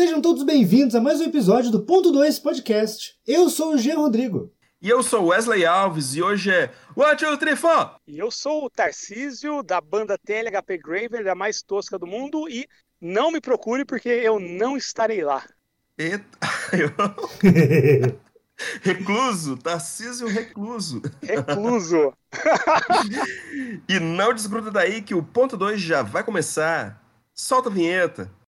Sejam todos bem-vindos a mais um episódio do Ponto 2 Podcast. Eu sou o Jean Rodrigo. E eu sou Wesley Alves e hoje é One, Two, Three, Four. E eu sou o Tarcísio, da banda TLHP Graver, da mais tosca do mundo, e não me procure porque eu não estarei lá. Eita, eu... Recluso, Tarcísio Recluso. Recluso. e não desgruda daí que o ponto 2 já vai começar. Solta a vinheta.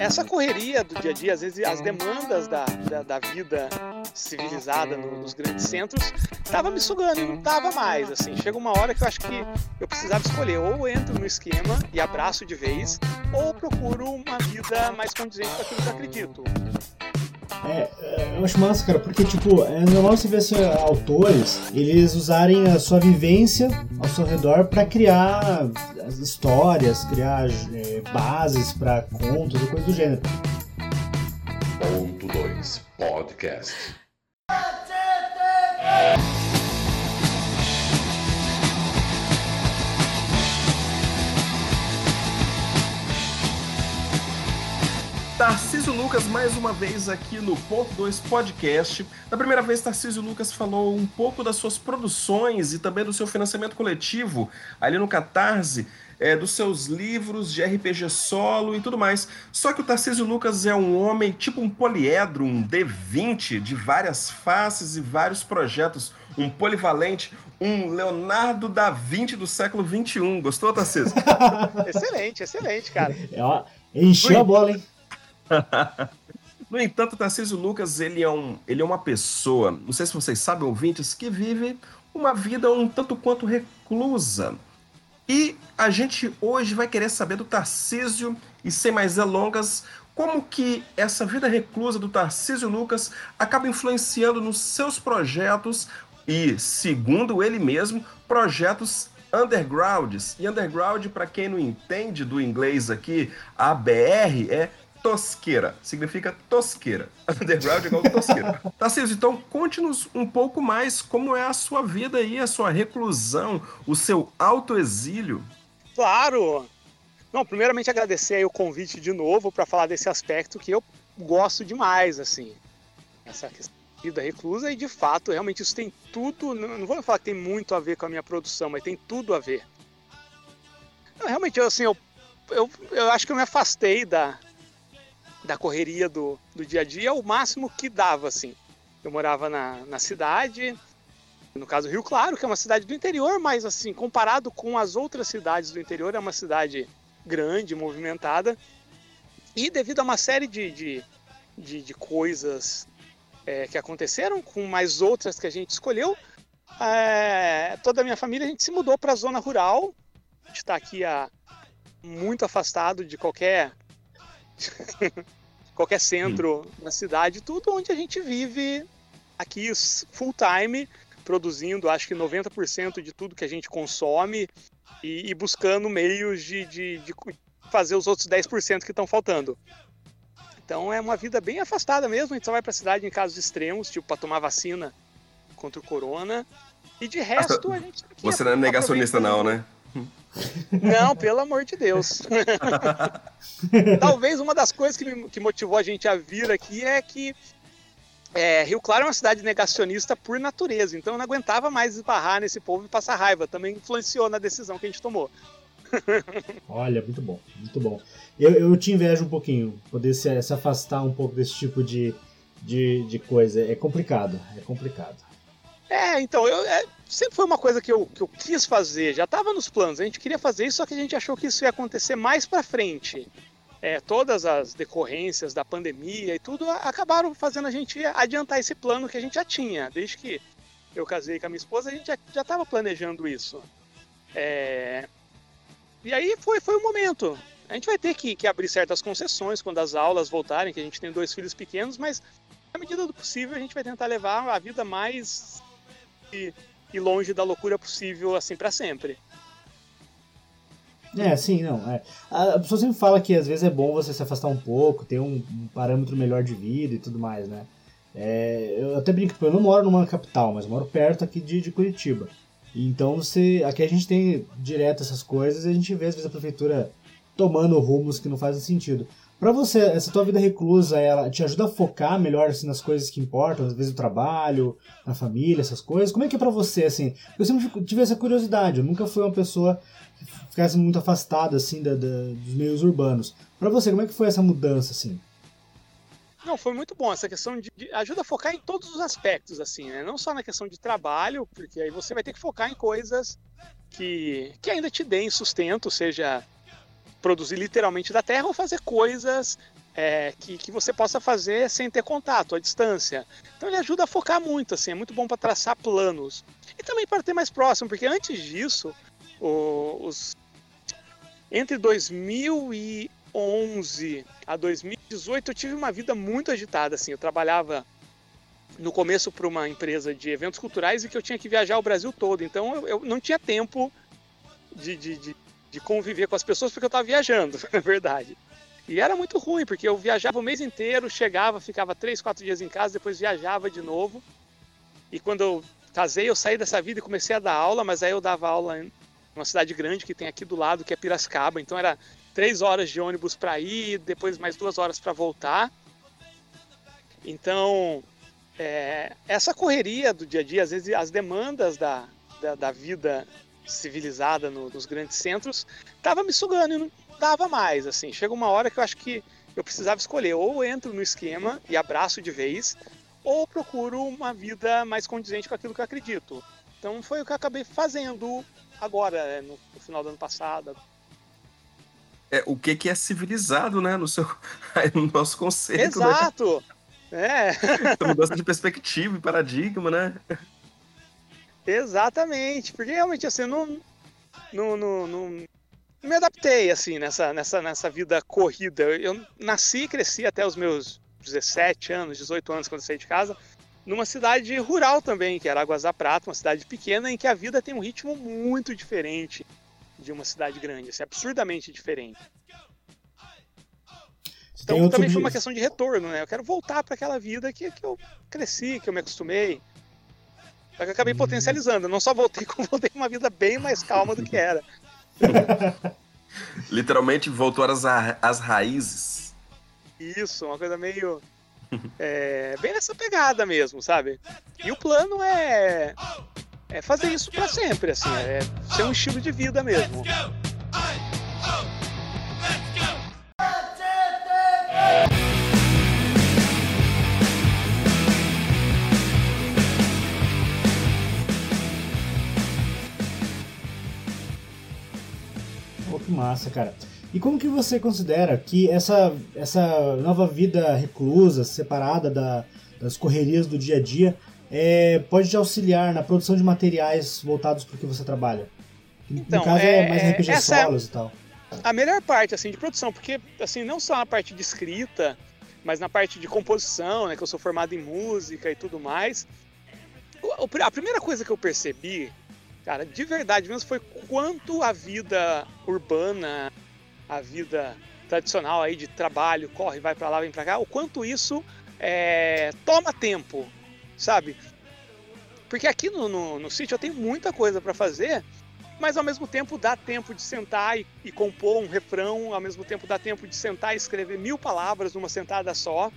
Essa correria do dia a dia, às vezes as demandas da, da, da vida civilizada no, nos grandes centros, tava me sugando e não tava mais. Assim, chega uma hora que eu acho que eu precisava escolher ou entro no esquema e abraço de vez, ou procuro uma vida mais condizente com aquilo que eu acredito. É, é, eu acho massa, cara, porque, tipo, é normal você ver assim, autores, eles usarem a sua vivência ao seu redor para criar histórias, criar é, bases para contos e coisas do gênero. Ponto 2 Podcast. Tarcísio Lucas mais uma vez aqui no Ponto 2 Podcast. Na primeira vez, Tarcísio Lucas falou um pouco das suas produções e também do seu financiamento coletivo ali no Catarse, é, dos seus livros de RPG solo e tudo mais. Só que o Tarcísio Lucas é um homem tipo um poliedro, um D20 de várias faces e vários projetos, um polivalente, um Leonardo da Vinci do século XXI. Gostou, Tarcísio? excelente, excelente, cara. É, encheu a bola, hein? no entanto, Tarcísio Lucas, ele é, um, ele é uma pessoa, não sei se vocês sabem, ouvintes, que vive uma vida um tanto quanto reclusa. E a gente hoje vai querer saber do Tarcísio, e sem mais delongas, como que essa vida reclusa do Tarcísio Lucas acaba influenciando nos seus projetos e, segundo ele mesmo, projetos undergrounds. E underground, para quem não entende do inglês aqui, ABR é tosqueira. Significa tosqueira. Underground é igual tosqueira. Tarcísio, então conte-nos um pouco mais como é a sua vida aí, a sua reclusão, o seu autoexílio. Claro! Não, primeiramente agradecer aí o convite de novo para falar desse aspecto que eu gosto demais, assim. Essa questão da vida reclusa e de fato, realmente isso tem tudo, não vou falar que tem muito a ver com a minha produção, mas tem tudo a ver. realmente, assim, eu, eu, eu acho que eu me afastei da, da correria do, do dia a dia, o máximo que dava, assim. Eu morava na, na cidade, no caso Rio Claro, que é uma cidade do interior, mas assim, comparado com as outras cidades do interior, é uma cidade grande, movimentada. E devido a uma série de, de, de, de coisas é, que aconteceram, com mais outras que a gente escolheu, é, toda a minha família a gente se mudou para a zona rural. A gente está aqui a, muito afastado de qualquer qualquer centro hum. na cidade, tudo onde a gente vive aqui full time, produzindo acho que 90% de tudo que a gente consome e, e buscando meios de, de, de, fazer os outros 10% que estão faltando. Então é uma vida bem afastada mesmo, a gente só vai para a cidade em casos extremos, tipo para tomar vacina contra o corona. E de resto a gente. Você não é negacionista, não, né? Não, pelo amor de Deus. Talvez uma das coisas que, me, que motivou a gente a vir aqui é que é, Rio Claro é uma cidade negacionista por natureza, então eu não aguentava mais esbarrar nesse povo e passar raiva. Também influenciou na decisão que a gente tomou. Olha, muito bom, muito bom. Eu, eu te invejo um pouquinho, poder se, se afastar um pouco desse tipo de, de, de coisa. É complicado, é complicado. É, então, eu, é, sempre foi uma coisa que eu, que eu quis fazer, já estava nos planos, a gente queria fazer isso, só que a gente achou que isso ia acontecer mais para frente. É, todas as decorrências da pandemia e tudo acabaram fazendo a gente adiantar esse plano que a gente já tinha. Desde que eu casei com a minha esposa, a gente já estava planejando isso. É... E aí foi, foi o momento. A gente vai ter que, que abrir certas concessões quando as aulas voltarem, que a gente tem dois filhos pequenos, mas na medida do possível a gente vai tentar levar a vida mais e longe da loucura possível, assim, para sempre. É, sim, não. É. A pessoa sempre fala que às vezes é bom você se afastar um pouco, ter um, um parâmetro melhor de vida e tudo mais, né? É, eu até brinco, eu não moro numa capital, mas moro perto aqui de, de Curitiba. Então você. Aqui a gente tem direto essas coisas e a gente vê às vezes a prefeitura tomando rumos que não fazem sentido. Pra você, essa tua vida reclusa, ela te ajuda a focar melhor assim, nas coisas que importam, às vezes no trabalho, na família, essas coisas? Como é que é pra você, assim? Eu sempre tive essa curiosidade, eu nunca fui uma pessoa que ficasse muito afastada, assim, da, da, dos meios urbanos. Pra você, como é que foi essa mudança, assim? Não, foi muito bom essa questão de, de, ajuda a focar em todos os aspectos, assim, né? Não só na questão de trabalho, porque aí você vai ter que focar em coisas que, que ainda te deem sustento, seja produzir literalmente da terra ou fazer coisas é, que, que você possa fazer sem ter contato, à distância. Então ele ajuda a focar muito, assim, é muito bom para traçar planos. E também para ter mais próximo, porque antes disso, os, entre 2011 a 2018 eu tive uma vida muito agitada, assim, eu trabalhava no começo para uma empresa de eventos culturais e que eu tinha que viajar o Brasil todo, então eu, eu não tinha tempo de, de, de de conviver com as pessoas porque eu estava viajando, é verdade. E era muito ruim, porque eu viajava o mês inteiro, chegava, ficava três, quatro dias em casa, depois viajava de novo. E quando eu casei, eu saí dessa vida e comecei a dar aula, mas aí eu dava aula em uma cidade grande que tem aqui do lado, que é Piracicaba. Então era três horas de ônibus para ir, depois mais duas horas para voltar. Então, é, essa correria do dia a dia, às vezes as demandas da, da, da vida civilizada no, nos grandes centros, tava me sugando e não dava mais, assim. Chega uma hora que eu acho que eu precisava escolher, ou entro no esquema e abraço de vez, ou procuro uma vida mais condizente com aquilo que eu acredito. Então foi o que eu acabei fazendo agora, né, no, no final do ano passado. É, o que, que é civilizado, né? No, seu, no nosso conceito. Né? Exato! Né? É. mudança de perspectiva e paradigma, né? Exatamente, porque realmente assim, não, não, não, não, me adaptei assim nessa, nessa, nessa vida corrida. Eu nasci e cresci até os meus 17 anos, 18 anos quando saí de casa, numa cidade rural também, que era Águas da Prata, uma cidade pequena em que a vida tem um ritmo muito diferente de uma cidade grande, assim, absurdamente diferente. Então também foi uma questão de retorno, né? Eu quero voltar para aquela vida que, que eu cresci, que eu me acostumei. Só que eu acabei potencializando. Eu não só voltei, como voltei uma vida bem mais calma do que era. Literalmente voltou às, às raízes. Isso, uma coisa meio. É, bem nessa pegada mesmo, sabe? E o plano é. É fazer isso para sempre, assim. É ser um estilo de vida mesmo. Massa, cara. E como que você considera que essa, essa nova vida reclusa, separada da, das correrias do dia a dia, é, pode te auxiliar na produção de materiais voltados para o que você trabalha? Então, no caso é, é mais RPG é solos e tal. A melhor parte assim de produção, porque assim não só na parte de escrita, mas na parte de composição, né, que eu sou formado em música e tudo mais. A primeira coisa que eu percebi Cara, de verdade mesmo foi quanto a vida urbana, a vida tradicional aí de trabalho, corre, vai para lá, vem para cá, o quanto isso é, toma tempo, sabe? Porque aqui no, no, no sítio eu tenho muita coisa para fazer, mas ao mesmo tempo dá tempo de sentar e, e, compor um refrão, ao mesmo tempo dá tempo de sentar e escrever mil palavras numa sentada só.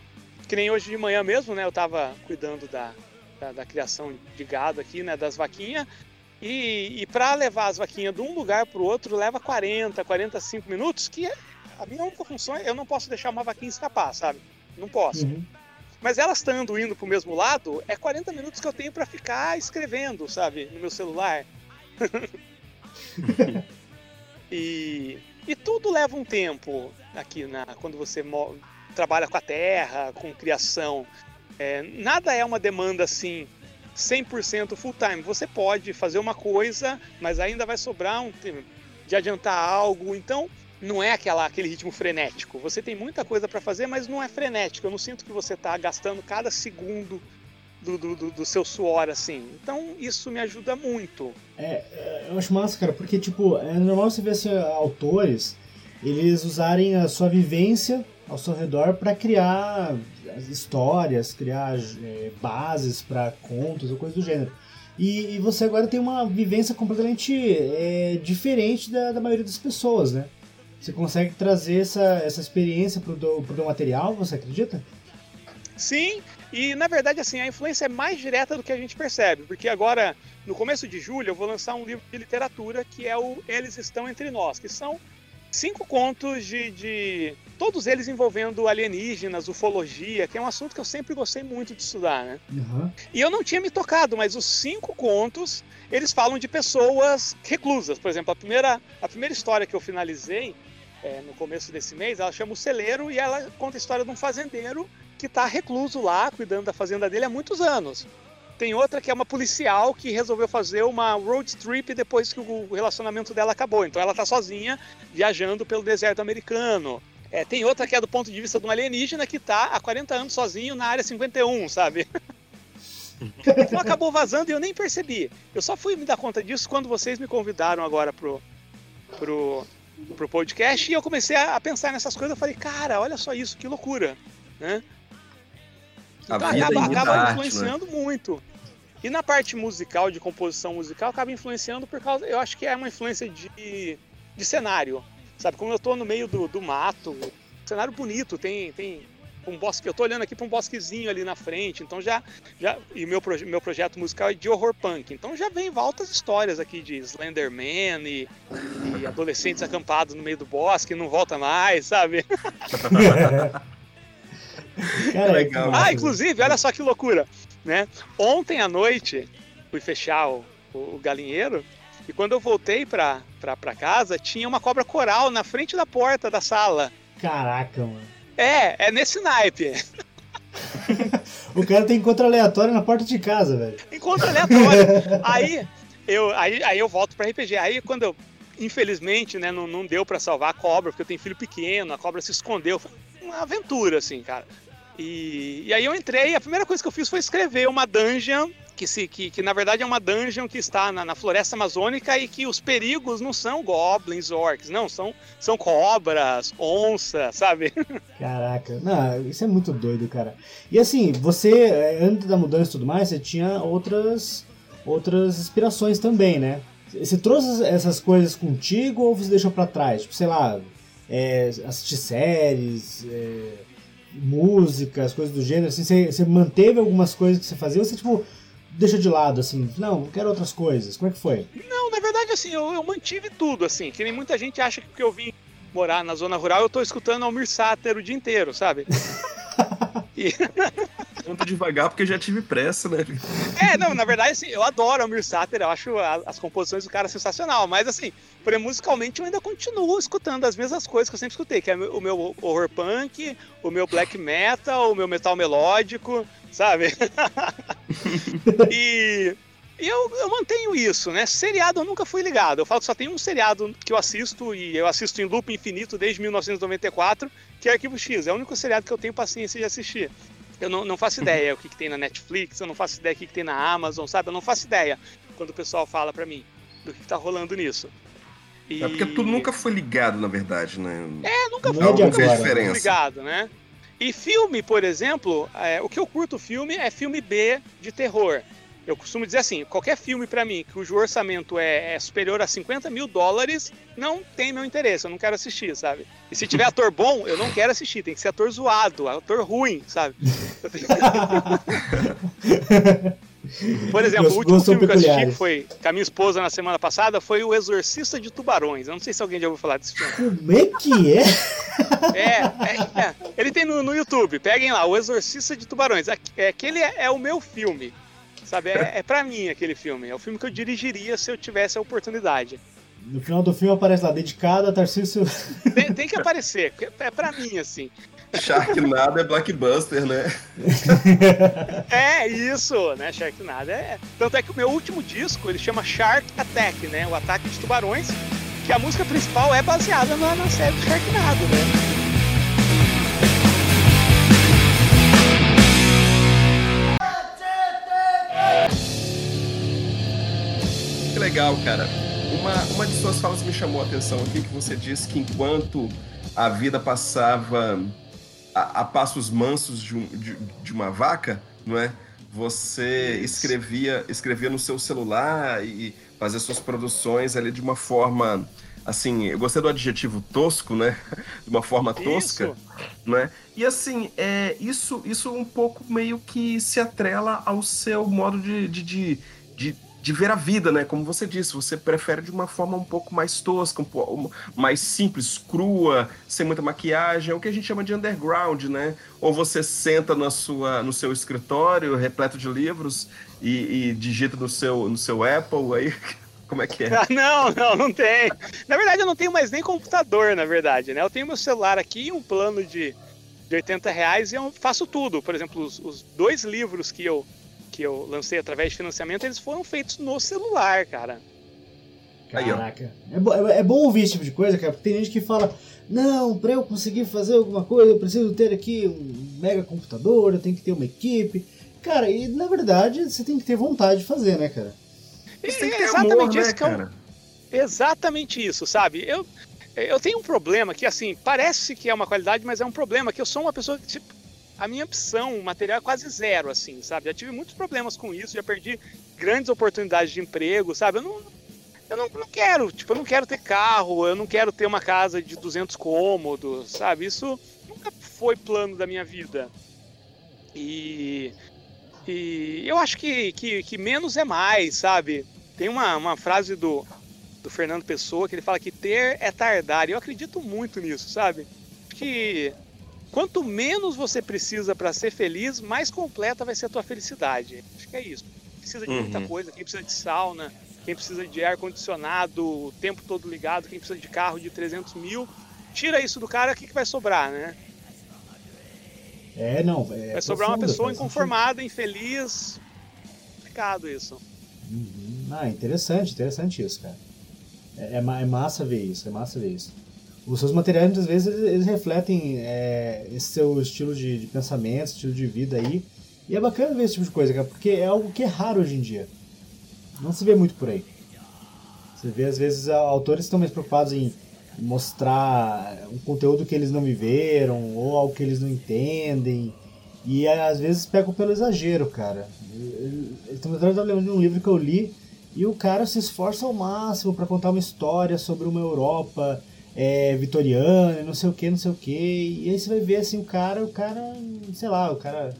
Que nem hoje de manhã mesmo, né? Eu tava cuidando da, da, da criação de gado aqui, né? Das vaquinhas. E, e para levar as vaquinhas de um lugar para o outro leva 40, 45 minutos, que a minha única função é eu não posso deixar uma vaquinha escapar, sabe? Não posso. Uhum. Mas elas estando indo para o mesmo lado, é 40 minutos que eu tenho para ficar escrevendo, sabe? No meu celular. e, e tudo leva um tempo aqui na, quando você trabalha com a terra, com criação. É, nada é uma demanda assim 100% full time. Você pode fazer uma coisa, mas ainda vai sobrar um tempo de adiantar algo. Então, não é aquela, aquele ritmo frenético. Você tem muita coisa para fazer, mas não é frenético. Eu não sinto que você está gastando cada segundo do, do, do, seu suor, assim. Então, isso me ajuda muito. É, é, eu acho massa, cara, porque, tipo, é normal você ver assim, autores, eles usarem a sua vivência ao seu redor para criar histórias, criar é, bases para contos ou coisa do gênero. E, e, você agora tem uma vivência completamente é, diferente da, da, maioria das pessoas, né? você consegue trazer essa, essa experiência pro teu, pro teu material, você acredita? Sim, e na verdade, assim, a influência é mais direta do que a gente percebe, porque agora, no começo de julho, eu vou lançar um livro de literatura que é o Eles Estão Entre Nós, que são cinco contos de, de. todos eles envolvendo alienígenas, ufologia, que é um assunto que eu sempre gostei muito de estudar, né? Uhum. E eu não tinha me tocado, mas os cinco contos, eles falam de pessoas reclusas. Por exemplo, a primeira, a primeira história que eu finalizei é, no começo desse mês, ela chama O Celeiro e ela conta a história de um fazendeiro que está recluso lá, cuidando da fazenda dele há muitos anos. Tem outra que é uma policial que resolveu fazer uma road trip depois que o relacionamento dela acabou. Então ela está sozinha viajando pelo deserto americano. É, tem outra que é do ponto de vista de um alienígena que está há 40 anos sozinho na área 51, sabe? então acabou vazando e eu nem percebi. Eu só fui me dar conta disso quando vocês me convidaram agora pro, pro, pro podcast e eu comecei a, pensar nessas coisas. Eu falei, cara, olha só isso, que loucura, né? Então acaba, acaba influenciando né? muito. E na parte musical, de composição musical, acaba influenciando por causa. Eu acho que é uma influência de, de cenário. Sabe, como eu tô no meio do, do mato, cenário bonito, tem, tem um bosque. Eu tô olhando aqui para um bosquezinho ali na frente, então já. já e meu, proje, meu projeto musical é de horror punk. Então já vem altas histórias aqui de Slenderman e, e adolescentes acampados no meio do bosque, não volta mais, sabe? Cara, legal. Ah, inclusive, olha só que loucura, né? Ontem à noite fui fechar o, o galinheiro e quando eu voltei pra, pra, pra casa, tinha uma cobra coral na frente da porta da sala. Caraca, mano. É, é nesse naipe. o cara tem encontro aleatório na porta de casa, velho. Encontro aleatório. aí, eu, aí, aí eu volto pra RPG. Aí quando eu, infelizmente, né, não, não deu para salvar a cobra, porque eu tenho filho pequeno, a cobra se escondeu. Foi uma aventura, assim, cara. E, e aí eu entrei, a primeira coisa que eu fiz foi escrever uma dungeon que, se, que, que, na verdade é uma dungeon que está na, na, floresta amazônica e que os perigos não são goblins, orcs, não, são, são cobras, onças, sabe? Caraca, não, isso é muito doido, cara. E assim, você, eh, antes da mudança e tudo mais, você tinha outras, outras inspirações também, né? Você trouxe essas coisas contigo ou você deixou para trás? Tipo, sei lá, é, assistir séries, é, músicas, coisas do gênero, assim, você, você, manteve algumas coisas que você fazia ou você, tipo, deixa de lado, assim, não, quero outras coisas, como é que foi? Não, na verdade, assim, eu, eu mantive tudo, assim, que nem muita gente acha que porque eu vim morar na zona rural, eu tô escutando Almir Sater o dia inteiro, sabe? Conta devagar porque eu já tive pressa, né? É, não, na verdade, assim, eu adoro Almir Sater, eu acho as composições do cara sensacional, mas assim, porém, musicalmente eu ainda continuo escutando as mesmas coisas que eu sempre escutei, que é o meu horror punk, o meu black metal, o meu metal melódico, sabe? e e eu, eu, mantenho isso, né? Seriado eu nunca fui ligado. Eu falo que só tem um seriado que eu assisto, e eu assisto em loop infinito desde 1994, que é Arquivo X. É o único seriado que eu tenho paciência de assistir. Eu não, não faço ideia o que, que tem na Netflix, eu não faço ideia o que, que tem na Amazon, sabe? Eu não faço ideia quando o pessoal fala para mim do que, que tá rolando nisso. E... É porque tu nunca foi ligado, na verdade, né? É, nunca fui, nunca fui ligado, né? E filme, por exemplo, é, o que eu curto filme é filme B de terror. Eu costumo dizer assim: qualquer filme para mim cujo orçamento é, é, superior a 50 mil dólares não tem meu interesse, eu não quero assistir, sabe? E se tiver ator bom, eu não quero assistir, tem que ser ator zoado, ator ruim, sabe? Por exemplo, o último filme que eu assisti, que foi com a minha esposa na semana passada, foi O Exorcista de Tubarões. Eu não sei se alguém já ouviu falar desse filme. Como é que é? É, é, é. ele tem no, no, YouTube, peguem lá, O Exorcista de Tubarões. Aquele é, é o meu filme. Sabe, é, é pra mim aquele filme. É o filme que eu dirigiria se eu tivesse a oportunidade. No final do filme aparece lá, dedicado a Tarcísio. Tem, tem que aparecer, é pra mim, assim. Sharknado é blockbuster, né? é, isso, né? Sharknado é. Tanto é que o meu último disco ele chama Shark Attack, né? O ataque de tubarões, que a música principal é baseada na, na série do Sharknado, né? Legal, cara. Uma, uma de suas falas me chamou a atenção aqui, que você disse que enquanto a vida passava a, a passos mansos de, um, de, de, uma vaca, não é? Você escrevia, escrevia no seu celular e fazia suas produções ali de uma forma assim, eu gostei do adjetivo tosco, né? De uma forma tosca, Isso. né? E assim, é, isso, isso um pouco meio que se atrela ao seu modo de, de, de, de, de ver a vida, né? Como você disse, você prefere de uma forma um pouco mais tosca, um pouco mais simples, crua, sem muita maquiagem, é o que a gente chama de underground, né? Ou você senta na sua, no seu escritório repleto de livros e, e digita no seu, no seu Apple aí. Como é que é? Ah, não, não, não tem. Na verdade, eu não tenho mais nem computador, na verdade, né? Eu tenho meu celular aqui, um plano de, de 80 reais e eu faço tudo. Por exemplo, os, os dois livros que eu, que eu lancei através de financiamento, eles foram feitos no celular, cara. Caraca. É, bo- é- é bom ouvir esse tipo de coisa, cara, porque tem gente que fala: não, pra eu conseguir fazer alguma coisa, eu preciso ter aqui um mega computador, eu tenho que ter uma equipe. Cara, e na verdade você tem que ter vontade de fazer, né, cara? Que É ter exatamente amor, né, isso que é o- cara? Exatamente isso, sabe? Eu, eu tenho um problema que, assim, parece que é uma qualidade, mas é um problema que eu sou uma pessoa que, tipo, a minha opção material é quase zero, assim, sabe? Já tive muitos problemas com isso, já perdi grandes oportunidades de emprego, sabe? Eu não, eu não, não quero, tipo, eu não quero ter carro, eu não quero ter uma casa de 200 cômodos, sabe? Isso nunca foi plano da minha vida. E, e eu acho que, que, que menos é mais, sabe? Tem uma, uma frase do, do Fernando Pessoa que ele fala que ter é tardar. E eu acredito muito nisso, sabe? Que quanto menos você precisa para ser feliz, mais completa vai ser a tua felicidade. Acho que é isso. Precisa de muita Uhum. coisa, quem precisa de sauna, quem precisa de ar condicionado o tempo todo ligado, quem precisa de carro de 300 mil, tira isso do cara, o que, que vai sobrar, né? É, não. É vai sobrar uma pessoa inconformada, infeliz. Complicado isso. Uhum. Ah, interessante, interessante isso, cara. É, é é massa ver isso, é massa ver isso. Os seus materiais, muitas vezes, eles, eles refletem é, esse seu estilo de, de pensamento, estilo de vida aí. E é bacana ver esse tipo de coisa, cara, porque é algo que é raro hoje em dia. Não se vê muito por aí. Você vê, às vezes, autores estão mais preocupados em mostrar um conteúdo que eles não viveram, ou algo que eles não entendem. E às vezes pegam pelo exagero, cara. Tava lembrando de um livro que eu li e o cara se esforça ao máximo para contar uma história sobre uma Europa é, vitoriana, não sei o que, não sei o que. E aí você vai ver assim o cara, o cara, sei lá, o cara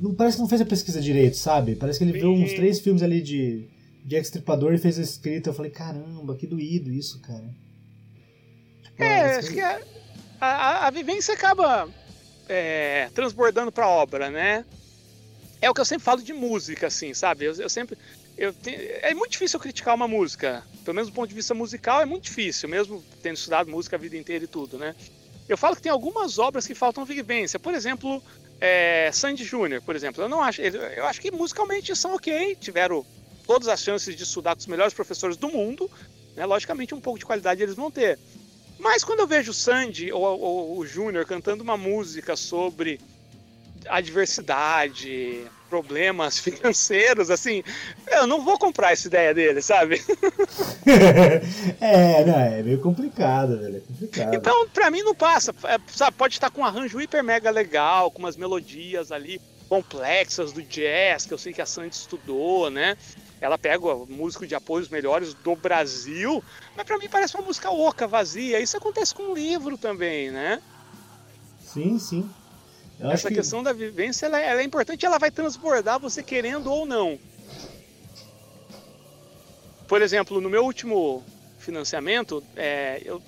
não parece que não fez a pesquisa direito, sabe? Parece que ele viu uns três filmes ali de de Extripador e fez a escrita. Eu falei, caramba, que doído isso, cara. Tipo, É, isso acho que a, a, a vivência acaba é, transbordando pra obra, né? É o que eu sempre falo de música, assim, sabe? Eu, eu sempre. Eu te- é muito difícil eu criticar uma música. Pelo menos do ponto de vista musical, é muito difícil, mesmo tendo estudado música a vida inteira e tudo, né? Eu falo que tem algumas obras que faltam vivência. Por exemplo, é, Sandy Júnior, por exemplo. Eu não acho. Eu acho que musicalmente são ok, tiveram todas as chances de estudar com os melhores professores do mundo. Né? Logicamente, um pouco de qualidade eles vão ter. Mas quando eu vejo o Sandy ou, ou o Júnior cantando uma música sobre adversidade, problemas financeiros, assim, eu não vou comprar essa ideia dele, sabe? é, não, é meio complicado, velho. É complicado. Então, pra mim não passa. É, sabe, pode estar com um arranjo hiper mega legal, com umas melodias ali complexas do jazz, que eu sei que a Sandy estudou, né? Ela pega o músico de apoio os melhores do Brasil, mas pra mim parece uma música oca, vazia. Isso acontece com um livro também, né? Sim, sim. Eu Essa que- questão da vivência ela, é- ela é importante, ela vai transbordar você querendo ou não. Por exemplo, no meu último financiamento, é, eu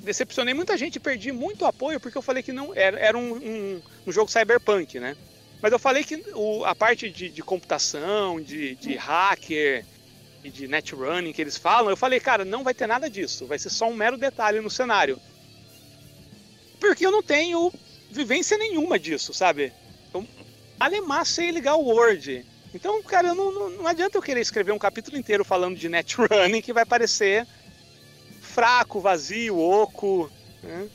decepcionei muita gente, perdi muito apoio porque eu falei que não era, era um, um, um jogo cyberpunk, né? Mas eu falei que o- a parte de, de computação, de, de hacker e de net running que eles falam, eu falei, cara, não vai ter nada disso, vai ser só um mero detalhe no cenário. Porque eu não tenho vivência nenhuma disso, sabe? Eu alemar sei ligar o Word. Então, cara, não, não, não adianta eu querer escrever um capítulo inteiro falando de net running que vai parecer fraco, vazio, oco. Né?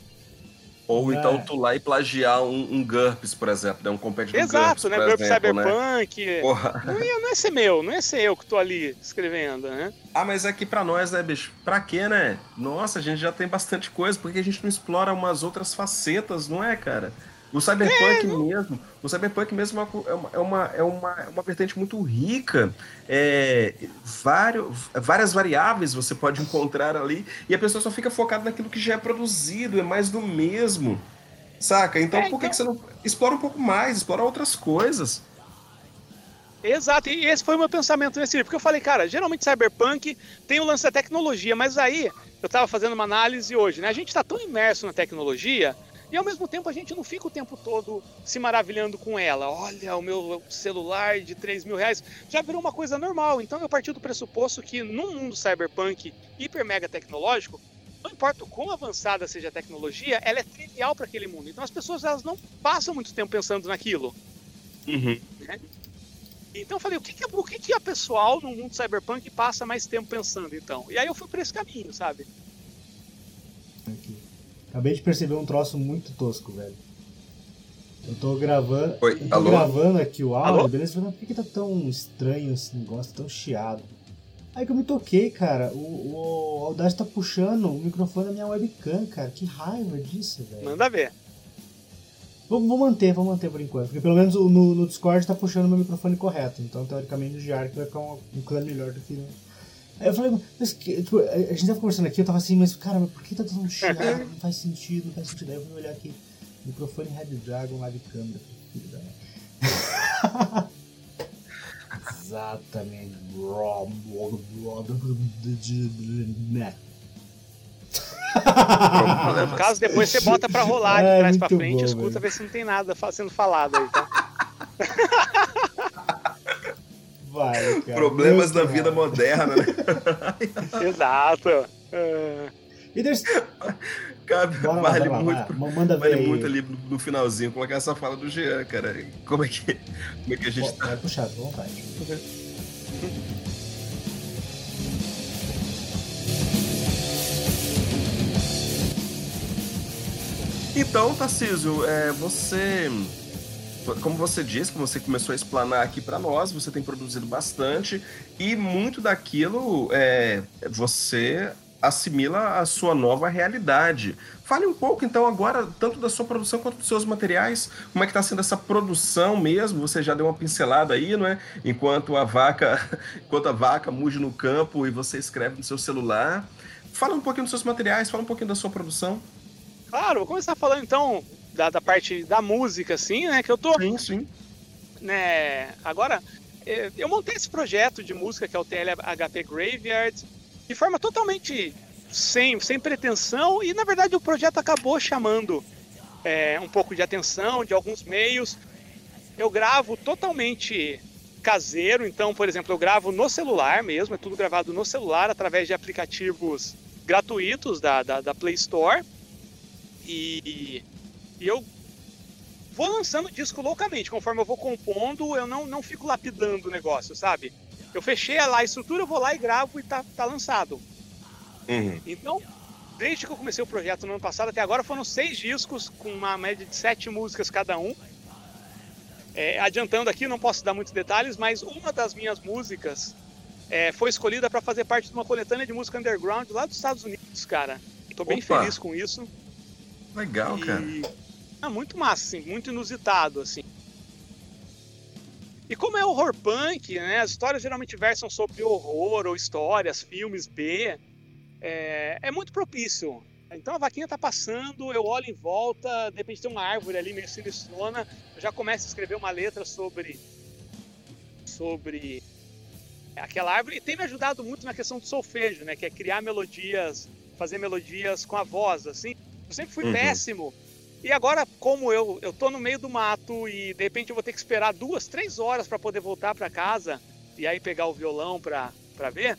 Ou É. então tu lá e plagiar um, um GURPS, por exemplo, né? um do Exato, GURPS, né? Grupo exemplo, né? Cyberpunk. Porra. Não, ia, não ia ser meu, não ia ser eu que tô ali escrevendo, né? Ah, mas aqui pra nós, né, bicho? Pra quê, né? Nossa, a gente já tem bastante coisa, porque a gente não explora umas outras facetas, não é, cara? O Cyberpunk é, mesmo, o Cyberpunk mesmo é uma, é uma, é uma, é uma vertente muito rica. É, vários, várias variáveis você pode encontrar ali e a pessoa só fica focada naquilo que já é produzido, é mais do mesmo. Saca? Então é, por que, então... que você não explora um pouco mais, explora outras coisas? Exato, e esse foi o meu pensamento nesse livro, porque eu falei, cara, geralmente Cyberpunk tem o lance da tecnologia, mas aí eu estava fazendo uma análise hoje, né? A gente está tão imerso na tecnologia e ao mesmo tempo a gente não fica o tempo todo se maravilhando com ela. Olha, o meu celular de 3 mil reais já virou uma coisa normal. Então eu parti do pressuposto que num mundo cyberpunk hiper mega tecnológico, não importa o quão avançada seja a tecnologia, ela é trivial para aquele mundo. Então as pessoas elas não passam muito tempo pensando naquilo. Uhum. Né? Então eu falei, o que, que, o que, que a pessoal no mundo cyberpunk passa mais tempo pensando então? E aí eu fui para esse caminho, sabe? Aqui. Acabei de perceber um troço muito tosco, velho. Eu tô gravando. Oi, eu tô alô? gravando aqui o áudio, Alô? beleza? Mas por que, que tá tão estranho esse negócio, tão chiado? Aí que eu me toquei, cara. O, o Audacity tá puxando o microfone da minha webcam, cara. Que raiva disso, velho. Manda ver. Vou, vou manter, vou manter por enquanto. Porque pelo menos o- no, no Discord tá puxando o meu microfone correto. Então, teoricamente, no Jark vai ficar uma, um clã melhor do que. no- Aí eu falei, mas que, tipo, a gente tava conversando aqui, eu tava assim, mas cara, mas por que tá tão chiado? Não faz sentido, não faz sentido. Aí eu fui olhar aqui. Microfone Red Dragon, live câmera. filho da mãe. Exatamente. Né. No caso, depois você bota pra rolar de É, trás pra frente, bom, escuta, velho. vê se não tem nada sendo falado aí, tá? Vai, cara. Problemas Muito da vida raiva. moderna, né? Exato. É, E there's... Cara, Bora vale bora muito. Manda vale muito ali no, finalzinho colocar essa fala do Jean, cara. Como é que, como é que a gente Pô, tá? Vai puxar, vontade. Então, Tarcísio, é, você. Como você disse, como você começou a explanar aqui para nós, você tem produzido bastante e muito daquilo é, você assimila a sua nova realidade. Fale um pouco, então, agora, tanto da sua produção quanto dos seus materiais, como é que está sendo essa produção mesmo? Você já deu uma pincelada aí, não é? Enquanto a vaca, enquanto a vaca muge no campo e você escreve no seu celular. Fala um pouquinho dos seus materiais, fala um pouquinho da sua produção. Claro, vou começar falando então da, da parte da música, assim, né? Que eu tô, Sim, sim. né? Agora, eh, eu montei esse projeto de música que é o TLHP Graveyard de forma totalmente sem, sem pretensão e na verdade o projeto acabou chamando eh, um pouco de atenção de alguns meios. Eu gravo totalmente caseiro, então, por exemplo, eu gravo no celular mesmo, é tudo gravado no celular através de aplicativos gratuitos da, da, da Play Store. E, e eu vou lançando disco loucamente. Conforme eu vou compondo, eu não, não fico lapidando o negócio, sabe? Eu fechei lá a estrutura, eu vou lá e gravo e tá, tá lançado. Uhum. Então, desde que eu comecei o projeto no ano passado até agora, foram seis discos com uma média de sete músicas cada um. É, adiantando aqui, não posso dar muitos detalhes, mas uma das minhas músicas é, foi escolhida para fazer parte de uma coletânea de música underground lá dos Estados Unidos, cara. Tô bem Opa. feliz com isso. Legal, cara. É muito massa, assim, muito inusitado, assim. E como é horror punk, né? As histórias geralmente versam sobre horror ou histórias, filmes B. É, é muito propício. Então a vaquinha tá passando, eu olho em volta, de repente tem uma árvore ali meio sinistrona, eu já começo a escrever uma letra sobre sobre aquela árvore e tem me ajudado muito na questão do solfejo, né, que é criar melodias, fazer melodias com a voz, assim. Eu sempre fui Uhum. péssimo. E agora, como eu, eu tô no meio do mato e de repente eu vou ter que esperar duas, três horas para poder voltar para casa e aí pegar o violão para ver,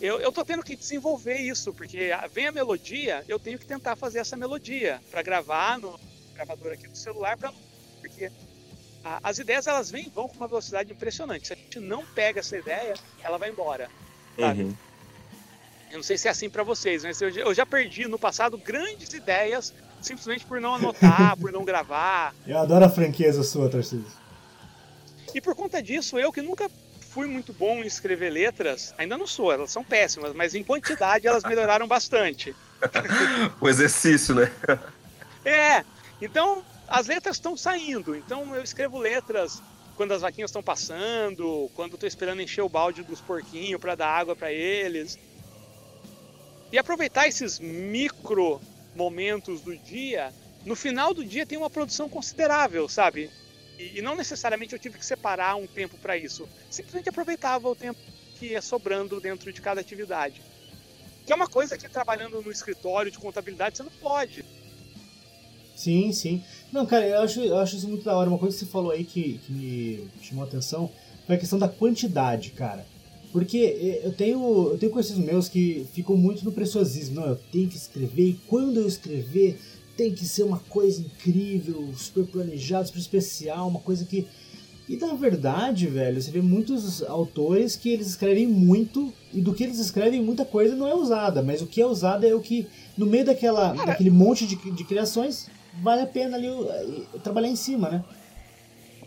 eu, eu tô tendo que desenvolver isso, porque vem a melodia, eu tenho que tentar fazer essa melodia para gravar no gravador aqui do celular, pra, porque a- as ideias elas vêm e vão com uma velocidade impressionante. Se a gente não pega essa ideia, ela vai embora. sabe? Uhum. Eu não sei se é assim para vocês, mas eu já perdi no passado grandes ideias simplesmente por não anotar, por não gravar. Eu adoro a franqueza sua, Tarcísio. E por conta disso, eu que nunca fui muito bom em escrever letras, ainda não sou, elas são péssimas, mas em quantidade elas melhoraram bastante. O exercício, né? É, então as letras estão saindo, então eu escrevo letras quando as vaquinhas estão passando, quando estou esperando encher o balde dos porquinhos para dar água para eles. E aproveitar esses micro momentos do dia, no final do dia tem uma produção considerável, sabe? E, e não necessariamente eu tive que separar um tempo para isso. Simplesmente aproveitava o tempo que ia sobrando dentro de cada atividade. Que é uma coisa que trabalhando no escritório de contabilidade você não pode. Sim, sim. Não, cara, eu acho, eu acho isso muito da hora. Uma coisa que você falou aí que, que me chamou a atenção foi a questão da quantidade, cara. Porque eu tenho, eu tenho conhecidos meus que ficam muito no preciosismo. Não, eu tenho que escrever e quando eu escrever tem que ser uma coisa incrível, super planejada, super especial, uma coisa que. E na verdade, velho, você vê muitos autores que eles escrevem muito e do que eles escrevem muita coisa não é usada, mas o que é usado é o que, no meio daquela, daquele monte de, de criações, vale a pena ali uh, trabalhar em cima, né?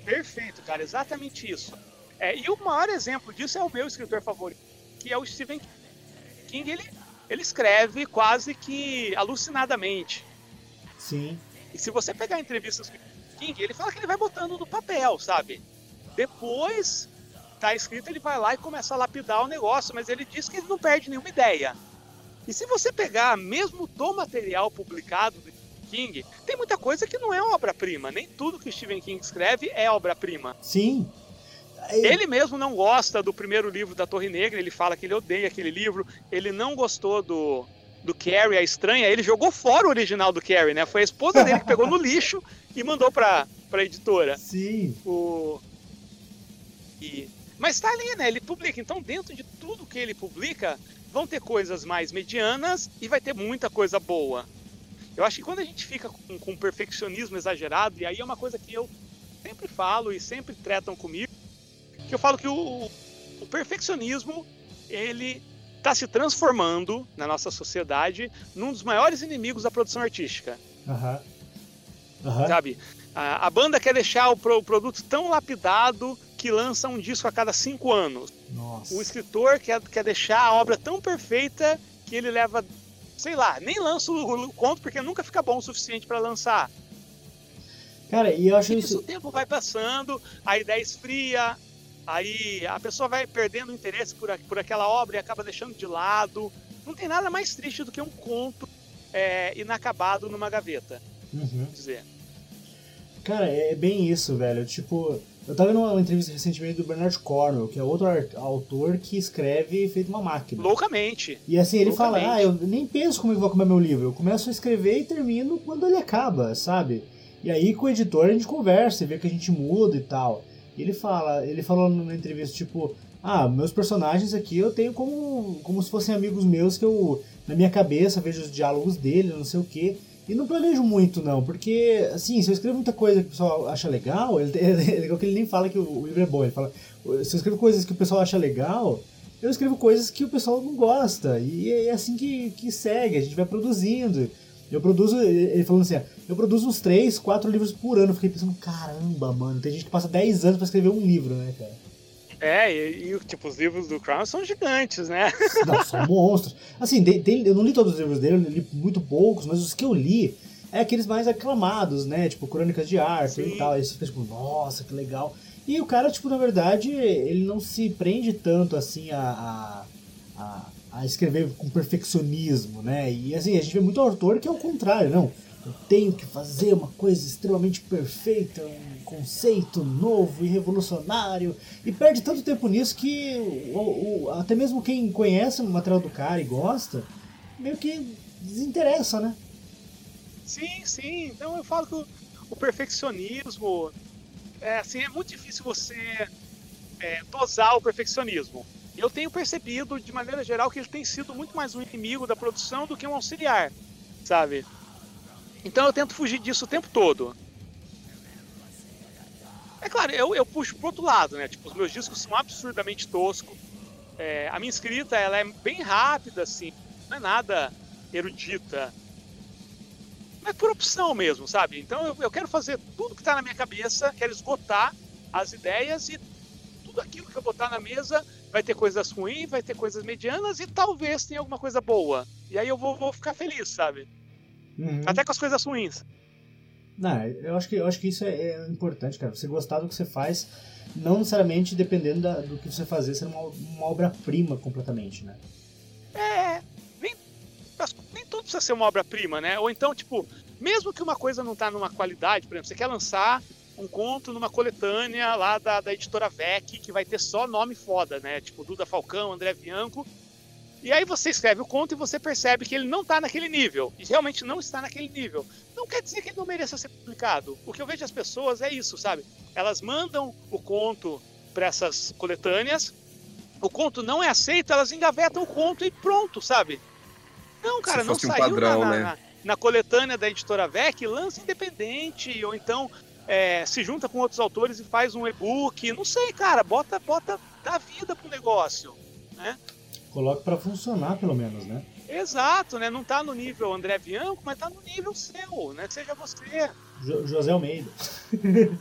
Perfeito, cara, exatamente isso. É, e o maior exemplo disso é o meu escritor favorito, que é o Stephen King. Ele, ele escreve quase que alucinadamente. Sim. E se você pegar entrevistas com King, ele fala que ele vai botando no papel, sabe? Depois tá escrito, ele vai lá e começa a lapidar o negócio, mas ele diz que ele não perde nenhuma ideia. E se você pegar mesmo do material publicado do King, tem muita coisa que não é obra-prima. Nem tudo que o Stephen King escreve é obra-prima. Sim. Ele mesmo não gosta do primeiro livro da Torre Negra, ele fala que ele odeia aquele livro, ele não gostou do, do Carrie, a estranha, ele jogou fora o original do Carrie, né? Foi a esposa dele que pegou no lixo e mandou pra, pra editora. Sim. O... E... Mas tá ali, né? Ele publica. Então, dentro de tudo que ele publica, vão ter coisas mais medianas e vai ter muita coisa boa. Eu acho que quando a gente fica com, com perfeccionismo exagerado, e aí é uma coisa que eu sempre falo e sempre tretam comigo, que eu falo que o, o perfeccionismo ele está se transformando na nossa sociedade num dos maiores inimigos da produção artística. Uhum. Uhum. Sabe? A, a, banda quer deixar o, pro, o, produto tão lapidado que lança um disco a cada cinco anos. Nossa. O escritor quer, quer deixar a obra tão perfeita que ele leva, sei lá, nem lança o, o conto porque nunca fica bom o suficiente para lançar. Cara, e eu acho e isso. O tempo vai passando, a ideia esfria, aí a pessoa vai perdendo interesse por, por aquela obra e acaba deixando de lado. Não tem nada mais triste do que um conto é, inacabado numa gaveta. Uhum. Dizer. Cara, é bem isso, velho. Tipo, eu tava vendo uma entrevista recentemente do Bernard Cornwell, que é outro autor que escreve feito uma máquina. Loucamente. E assim, ele Loucamente. fala, ah, eu nem penso como eu vou comer meu livro. Eu começo a escrever e termino quando ele acaba, sabe? E aí com o editor a gente conversa e vê que a gente muda e tal. E ele fala, ele falou numa entrevista, tipo, ah, meus personagens aqui eu tenho como, como se fossem amigos meus que eu, na minha cabeça, vejo os diálogos dele, não sei o quê. E não planejo muito, não, porque, assim, se eu escrevo muita coisa que o pessoal acha legal, ele, é legal que ele nem fala que o, o livro é bom, ele fala, se eu escrevo coisas que o pessoal acha legal, eu escrevo coisas que o pessoal não gosta, e é assim que, que segue, a gente vai produzindo. Eu produzo, ele falando assim, eu produzo uns 3, 4 livros por ano. Eu fiquei pensando, caramba, mano, tem gente que passa 10 anos pra escrever um livro, né, cara? É, e, e tipo, os livros do Crown são gigantes, né? Não, são monstros. Assim, eu não li todos os livros dele, eu li muito poucos, mas os que eu li é aqueles mais aclamados, né? Tipo, Crônicas de Arthur e tal. Aí você fica tipo, nossa, que legal. E o cara, tipo, na verdade, ele não se prende tanto assim a, a, a a escrever com perfeccionismo, né? E assim, a gente vê muito autor que é o contrário, não. Eu tenho que fazer uma coisa extremamente perfeita, um conceito novo e revolucionário, e perde tanto tempo nisso que o, o, até mesmo quem conhece o material do cara e gosta, meio que desinteressa, né? Sim, sim. Então eu falo que o, o perfeccionismo é assim, é muito difícil você é, dosar o perfeccionismo eu tenho percebido, de maneira geral, que ele tem sido muito mais um inimigo da produção do que um auxiliar, sabe? Então eu tento fugir disso o tempo todo. É claro, eu, eu puxo pro outro lado, né? Tipo, os meus discos são absurdamente toscos. É, a minha escrita, ela é bem rápida, assim. Não é nada erudita. Mas por opção mesmo, sabe? Então eu, eu quero fazer tudo que tá na minha cabeça, quero esgotar as ideias e tudo aquilo que eu botar na mesa vai ter coisas ruins, vai ter coisas medianas e talvez tenha alguma coisa boa. E aí eu vou, vou ficar feliz, sabe? Uhum. Até com as coisas ruins. Não, eu acho que, eu acho que isso é, é importante, cara. Você gostar do que você faz, não necessariamente dependendo da, do que você fazer ser uma, uma obra-prima completamente, né? É, nem, nem tudo precisa ser uma obra-prima, né? Ou então, tipo, mesmo que uma coisa não tá numa qualidade, por exemplo, você quer lançar um conto numa coletânea lá da, da editora VEC, que vai ter só nome foda, né? Tipo Duda Falcão, André Bianco. E aí você escreve o conto e você percebe que ele não está naquele nível. E realmente não está naquele nível. Não quer dizer que ele não mereça ser publicado. O que eu vejo as pessoas é isso, sabe? Elas mandam o conto para essas coletâneas, o conto não é aceito, elas engavetam o conto e pronto, sabe? Não, cara, não saiu um padrão, na, né? na, na, coletânea da editora VEC, lança independente, ou então é, se junta com outros autores e faz um e-book. Não sei, cara, bota, bota, dá vida pro negócio, né? Coloque para funcionar, pelo menos, né? Exato, né? Não tá no nível André Bianco, mas tá no nível seu, né? Seja você. Jo José Almeida. Do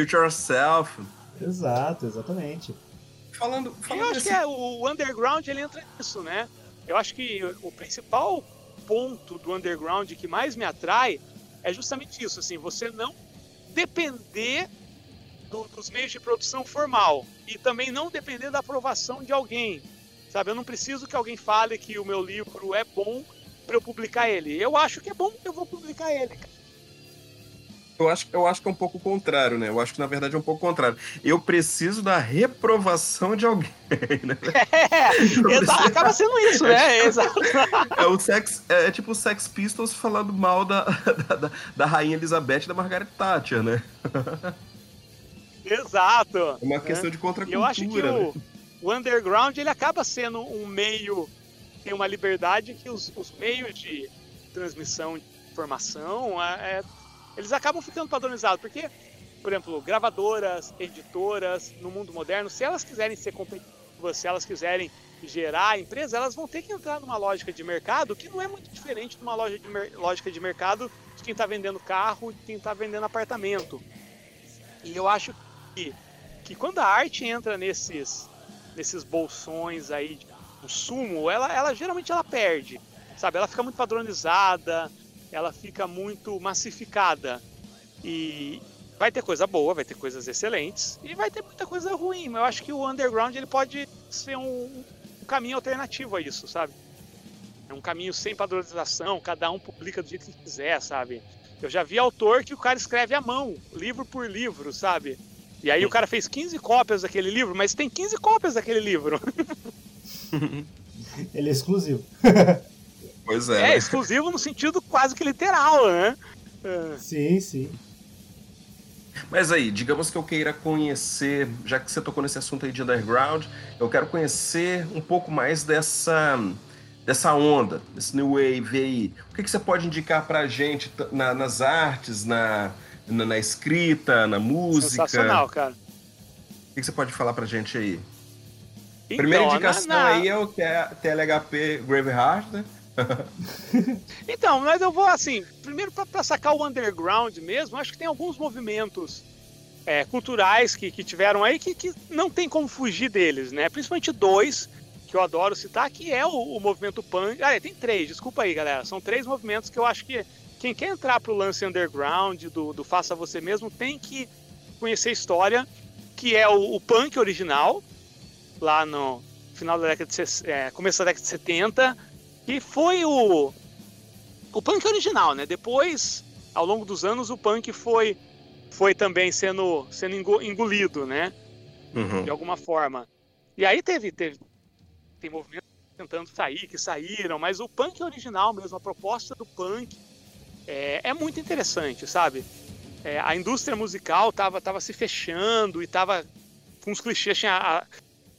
it yourself. Exato, exatamente. Falando, falando Eu acho desse... que é, o underground ele entra nisso, né? Eu acho que o principal ponto do underground que mais me atrai é justamente isso, assim, você não depender do, dos meios de produção formal e também não depender da aprovação de alguém. Sabe, eu não preciso que alguém fale que o meu livro é bom para eu publicar ele. Eu acho que é bom, eu vou publicar ele. Eu acho, eu acho que é um pouco o contrário, né? Eu acho que na verdade é um pouco o contrário. Eu preciso da reprovação de alguém, né? É, preciso... acaba sendo isso, né? É, Exato. É, o sex, é, é tipo o Sex Pistols falando mal da, da, da Rainha Elizabeth e da Margaret Thatcher, né? Exato. É uma questão né? de contracultura. Eu acho que né? o, o, underground ele acaba sendo um meio tem uma liberdade que os, os meios de transmissão de informação é, é, eles acabam ficando padronizados porque por exemplo gravadoras editoras no mundo moderno se elas quiserem ser competitivas se elas quiserem gerar empresa elas vão ter que entrar numa lógica de mercado que não é muito diferente de uma loja de lógica de mercado de quem está vendendo carro de quem está vendendo apartamento e eu acho que, que quando a arte entra nesses, nesses bolsões aí de consumo, ela, ela geralmente ela perde, sabe? Ela fica muito padronizada, ela fica muito massificada. E vai ter coisa boa, vai ter coisas excelentes e vai ter muita coisa ruim. Mas eu acho que o underground ele pode ser um, um caminho alternativo a isso, sabe? É um caminho sem padronização, cada um publica do jeito que quiser, sabe? Eu já vi autor que o cara escreve à mão, livro por livro, sabe? E aí o cara fez 15 cópias daquele livro, mas tem 15 cópias daquele livro. Ele é exclusivo. Pois é. É, exclusivo no sentido quase que literal, né? É. Sim, sim. Mas aí, digamos que eu queira conhecer, já que você tocou nesse assunto aí de underground, eu quero conhecer um pouco mais dessa dessa onda, desse new wave aí. O que, que você pode indicar pra gente na, nas artes, na, na, na, escrita, na música. Sensacional, cara. O que você pode falar pra gente aí? Então, Primeira indicação na, na... aí é o TLHP Graveheart, né? então, mas eu vou assim, primeiro para sacar o underground mesmo, acho que tem alguns movimentos é, culturais que, que tiveram aí que, que não tem como fugir deles, né? Principalmente dois que eu adoro citar, que é o, o movimento punk. Ah, tem três, desculpa aí, galera. São três movimentos que eu acho que quem quer entrar pro lance underground, do, do faça você mesmo, tem que conhecer a história, que é o, o punk original, lá no final da década de é, começo da década de 70, que foi o o punk original, né? Depois, ao longo dos anos, o punk foi foi também sendo sendo engolido, né? Uhum. De alguma forma. E aí teve teve tem movimentos tentando sair, que saíram, mas o punk original mesmo, a proposta do punk é, é muito interessante, sabe? É, a indústria musical tava, tava se fechando e tava com os clichês, tinha a,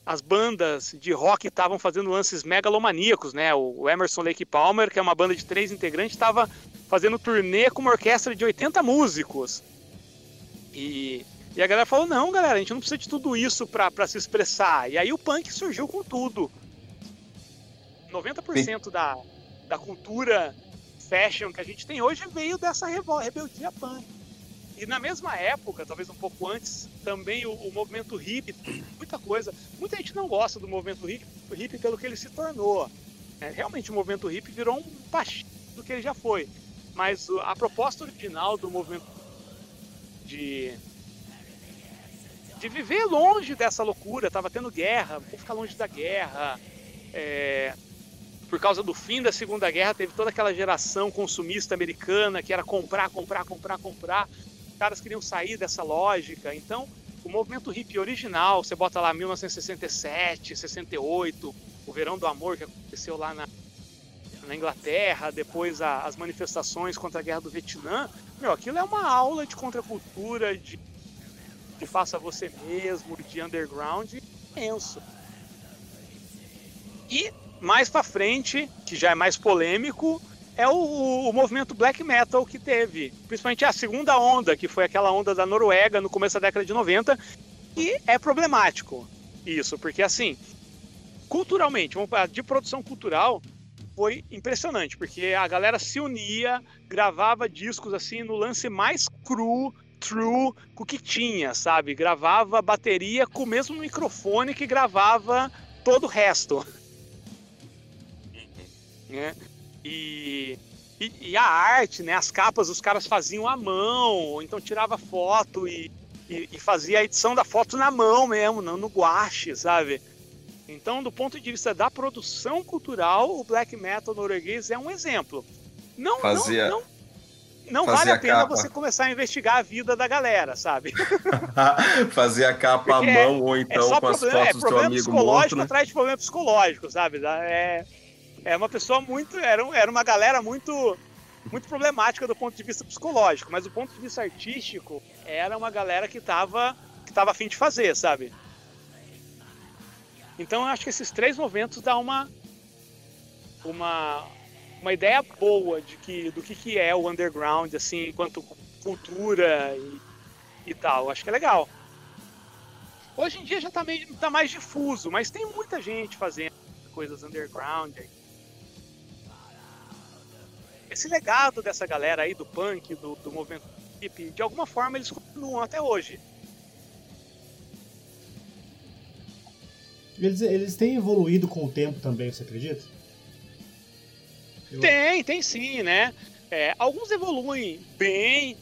as bandas de rock estavam fazendo lances megalomaníacos, né? O, Emerson Lake Palmer, que é uma banda de três integrantes, estava fazendo turnê com uma orquestra de 80 músicos. E, e a galera falou: não, galera, a gente não precisa de tudo isso para se expressar. E aí o punk surgiu com tudo. 90% da, da cultura fashion que a gente tem hoje veio dessa rebeldia punk. E na mesma época, talvez um pouco antes, também o, o movimento hippie, muita coisa. Muita gente não gosta do movimento hippie, pelo que ele se tornou. É, realmente o movimento hippie virou um pastinho do que ele já foi. Mas a proposta original do movimento de de viver longe dessa loucura, tava tendo guerra, vou ficar longe da guerra. é, por causa do fim da Segunda Guerra, teve toda aquela geração consumista americana que era comprar, comprar, comprar, comprar. Caras queriam sair dessa lógica. Então, o movimento hippie original, você bota lá 1967, 68, o Verão do Amor que aconteceu lá na, na Inglaterra, depois a- as manifestações contra a Guerra do Vietnã, meu, aquilo é uma aula de contracultura, de, de faça você mesmo, de underground imenso. E mais pra frente, que já é mais polêmico, é o, o movimento black metal que teve, principalmente a segunda onda, que foi aquela onda da Noruega no começo da década de 90, e é problemático isso, porque assim, culturalmente, vamos falar de produção cultural, foi impressionante, porque a galera se unia, gravava discos assim no lance mais cru, true, com o que tinha, sabe? Gravava bateria com o mesmo microfone que gravava todo o resto. né? E, e, e a arte, né? As capas os caras faziam à mão, ou então tirava foto e, e, e fazia a edição da foto na mão mesmo, não no guache, sabe? Então, do ponto de vista da produção cultural, o black metal norueguês é um exemplo. Não, Fazia- não, não, não vale a pena você começar a investigar a vida da galera, sabe? Fazer a capa Porque à mão ou é então só com as problema, é fotos do problema amigo psicológico morto, né? atrás de problema psicológico, sabe? É, é uma pessoa muito. Era, era uma galera muito, muito problemática do ponto de vista psicológico, mas do ponto de vista artístico, era uma galera que tava, que tava afim de fazer, sabe? Então eu acho que esses três movimentos dão uma. Uma, uma ideia boa de que, do que, que é o underground, assim, enquanto cultura e, e tal. Acho que é legal. Hoje em dia já tá, meio, tá mais difuso, mas tem muita gente fazendo coisas underground aí. Esse legado dessa galera aí do punk, do, do movimento hip, de alguma forma eles continuam até hoje. Eles, eles têm evoluído com o tempo também, você acredita? Eu- Tem, tem sim, né? É, alguns evoluem bem,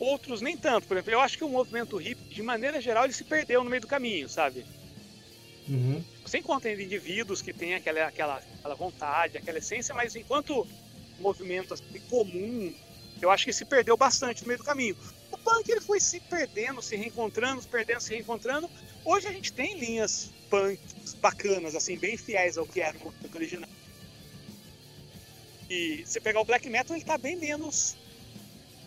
outros nem tanto. Por exemplo, eu acho que o movimento hip, de maneira geral, ele se perdeu no meio do caminho, sabe? Uhum. Você encontra indivíduos que têm aquela, aquela, aquela vontade, aquela essência, mas enquanto movimento assim, comum, eu acho que se perdeu bastante no meio do caminho. O punk ele foi se perdendo, se reencontrando, se perdendo, se reencontrando. Hoje a gente tem linhas punks bacanas, assim, bem fiéis ao que era o movimento original. E você pegar o black metal, ele tá bem menos.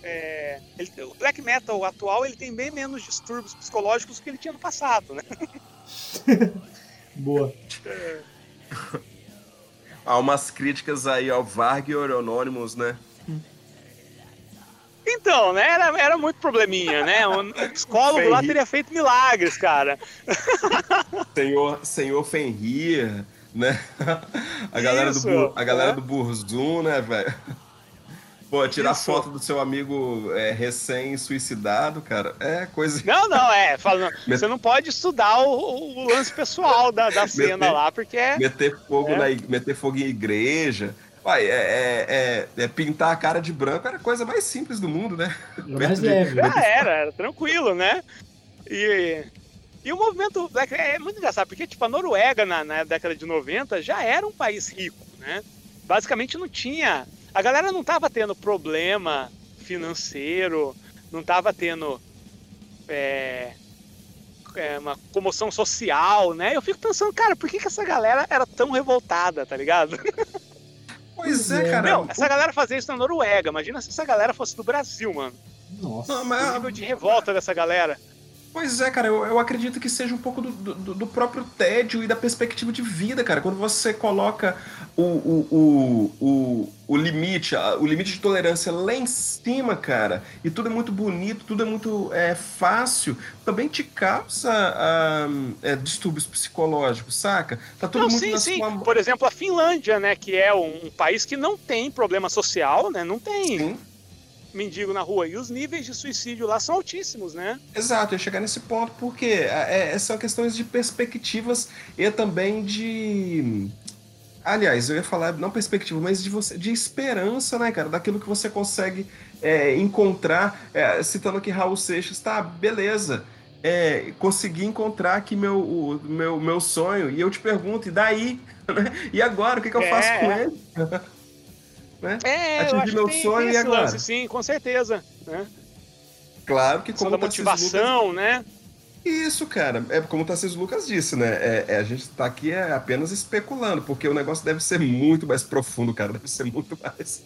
é, ele- o black metal atual ele tem bem menos distúrbios psicológicos do que ele tinha no passado, né? Boa. Há umas críticas aí ao Varg e Euronymous, né? Então, né? Era, era muito probleminha, né? Um psicólogo lá Fenrir. teria feito milagres, cara. Senhor, senhor Fenrir, né? A galera, Isso, do, a galera é. do Burzum, né, velho? Pô, tirar Isso. foto do seu amigo é, recém-suicidado, cara, é coisa. Não, não, é. Falando, Met- você não pode estudar o, o lance pessoal da, da cena Meter- lá, porque é. Meter fogo, É. na, meter fogo em igreja. Uai, é, é- é- é pintar a cara de branco era a coisa mais simples do mundo, né? É mais leve. de- Ah, era, era tranquilo, né? E, e o movimento Black é muito engraçado, porque tipo, a Noruega na, na década de 90 já era um país rico, né? Basicamente não tinha. A galera não tava tendo problema financeiro, não tava tendo é, é, uma comoção social, né? Eu fico pensando, cara, por que, que essa galera era tão revoltada, tá ligado? Pois é, É. cara. Meu, essa galera fazia isso na Noruega. Imagina se essa galera fosse do Brasil, mano. Nossa. Não, O nível de revolta dessa galera. Pois é, cara, eu, eu acredito que seja um pouco do, do, do próprio tédio e da perspectiva de vida, cara. Quando você coloca o, o, o, o, o limite, a- o limite de tolerância lá em cima, cara, e tudo é muito bonito, tudo é muito é, fácil, também te causa é, distúrbios psicológicos, saca? Tá tudo Não, muito sim, na sim. sua. Por exemplo, a Finlândia, né, que é um, um país que não tem problema social, né, não tem Sim, mendigo na rua. E os níveis de suicídio lá são altíssimos, né? exato, eu ia chegar nesse ponto, porque é, é, são questões de perspectivas e também de Aliás, eu ia falar não perspectiva, mas de você, de esperança, né, cara? Daquilo que você consegue é, encontrar. É, citando aqui Raul Seixas, tá, beleza. É, consegui encontrar aqui meu, o, meu, meu sonho. E eu te pergunto, e daí? e agora? O que, que eu faço É, com é. ele? né? É, Atingir acho meu que tem, sonho e agora? lance, sim, com certeza. Né? Claro que como da o Tarcísio Lucas- motivação, né? Isso, cara. É como o Tarcísio Lucas disse, né? É, é, a gente tá aqui é, apenas especulando, porque o negócio deve ser muito mais profundo, cara. Deve ser muito mais.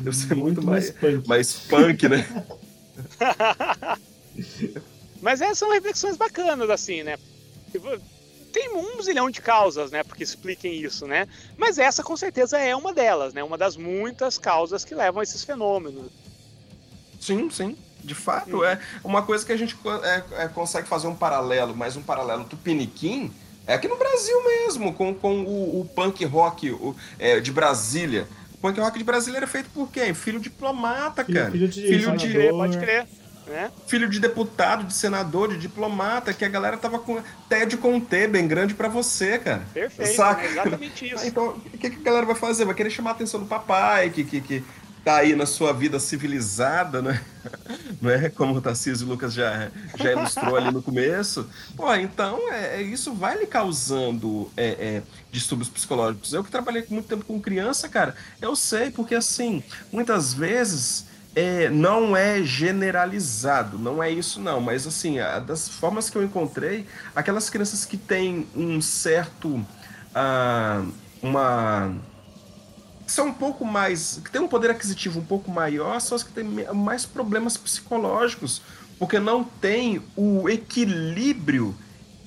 Deve ser muito, mais, punk. mais punk, né? Mas essas são reflexões bacanas, assim, né? Tem um zilhão de causas, né, porque expliquem isso, né? Mas essa com certeza é uma delas, né? Uma das muitas causas que levam a esses fenômenos. Sim, sim. De fato, é uma coisa que a gente é, é, consegue fazer um paralelo, mas um paralelo tupiniquim é aqui no Brasil mesmo, com, com o, o punk rock o, é, de Brasília. O punk rock de Brasília era feito por quem? Filho diplomata, Filho- cara. filho de filho Pode de, crer, Senador. pode crer. Né? filho de deputado, de senador, de diplomata, que a galera tava com TED com um T bem grande pra você, cara. Perfeito, Saca? né? exatamente Ah, isso. Então, o que, que a galera vai fazer? Vai querer chamar a atenção do papai, que, que, que tá aí na sua vida civilizada, né? Não é? Como o Tarcísio Lucas já, já ilustrou ali no começo. Pô, então, é, é- isso vai lhe causando é, é, distúrbios psicológicos. Eu que trabalhei muito tempo com criança, cara, eu sei, porque assim, muitas vezes. É, não é generalizado, não é isso não, mas assim, a- das formas que eu encontrei, aquelas crianças que têm um certo ah, uma são um pouco mais que tem um poder aquisitivo um pouco maior são as que têm mais problemas psicológicos porque não tem o equilíbrio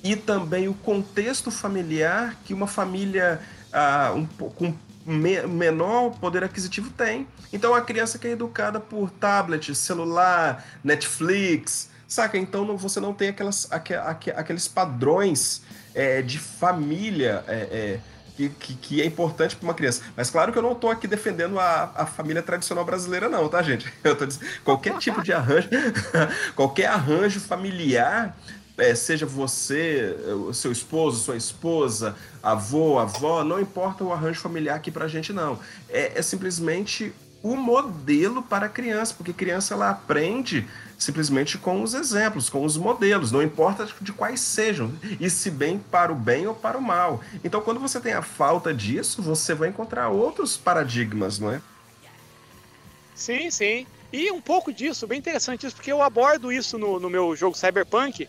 e também o contexto familiar que uma família ah, um, com me- menor poder aquisitivo tem. Então a criança que é educada por tablet, celular, Netflix, saca? Então não- você não tem aquelas, aque- aque- aqueles padrões é, de família é, é, que, que, que é importante para uma criança. Mas claro que eu não estou aqui defendendo a, a família tradicional brasileira, não, tá, gente? Eu tô dizendo, qualquer tipo de arranjo, qualquer arranjo familiar é, seja você, o seu esposo, sua esposa, avô, avó, não importa o arranjo familiar aqui pra gente, não. É, é simplesmente o modelo para a criança, porque criança ela aprende simplesmente com os exemplos, com os modelos, não importa de quais sejam, e se bem para o bem ou para o mal. Então, quando você tem a falta disso, você vai encontrar outros paradigmas, não é? Sim, sim. E um pouco disso, bem interessante isso, porque eu abordo isso no, no meu jogo Cyberpunk,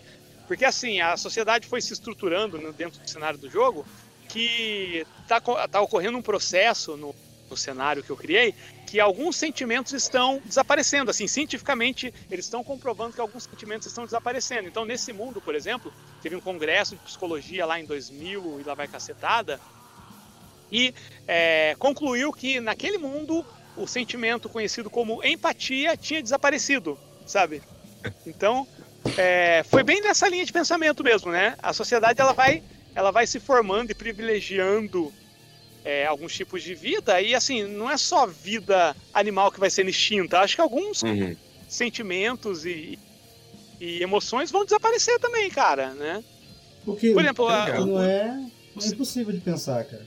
porque assim, a sociedade foi se estruturando né, dentro do cenário do jogo, que tá, co- tá ocorrendo um processo no, no cenário que eu criei, que alguns sentimentos estão desaparecendo, assim, cientificamente eles estão comprovando que alguns sentimentos estão desaparecendo. Então, nesse mundo, por exemplo, teve um congresso de psicologia lá em 2000 e lá vai cacetada, e é, concluiu que naquele mundo o sentimento conhecido como empatia tinha desaparecido, sabe? Então, é, foi bem nessa linha de pensamento mesmo, né? A sociedade ela vai, ela vai se formando e privilegiando é, alguns tipos de vida e assim não é só vida animal que vai ser extinta. Acho que alguns sentimentos e, e emoções vão desaparecer também, cara, né? O que, Por exemplo, a- não é, não é impossível de pensar, cara.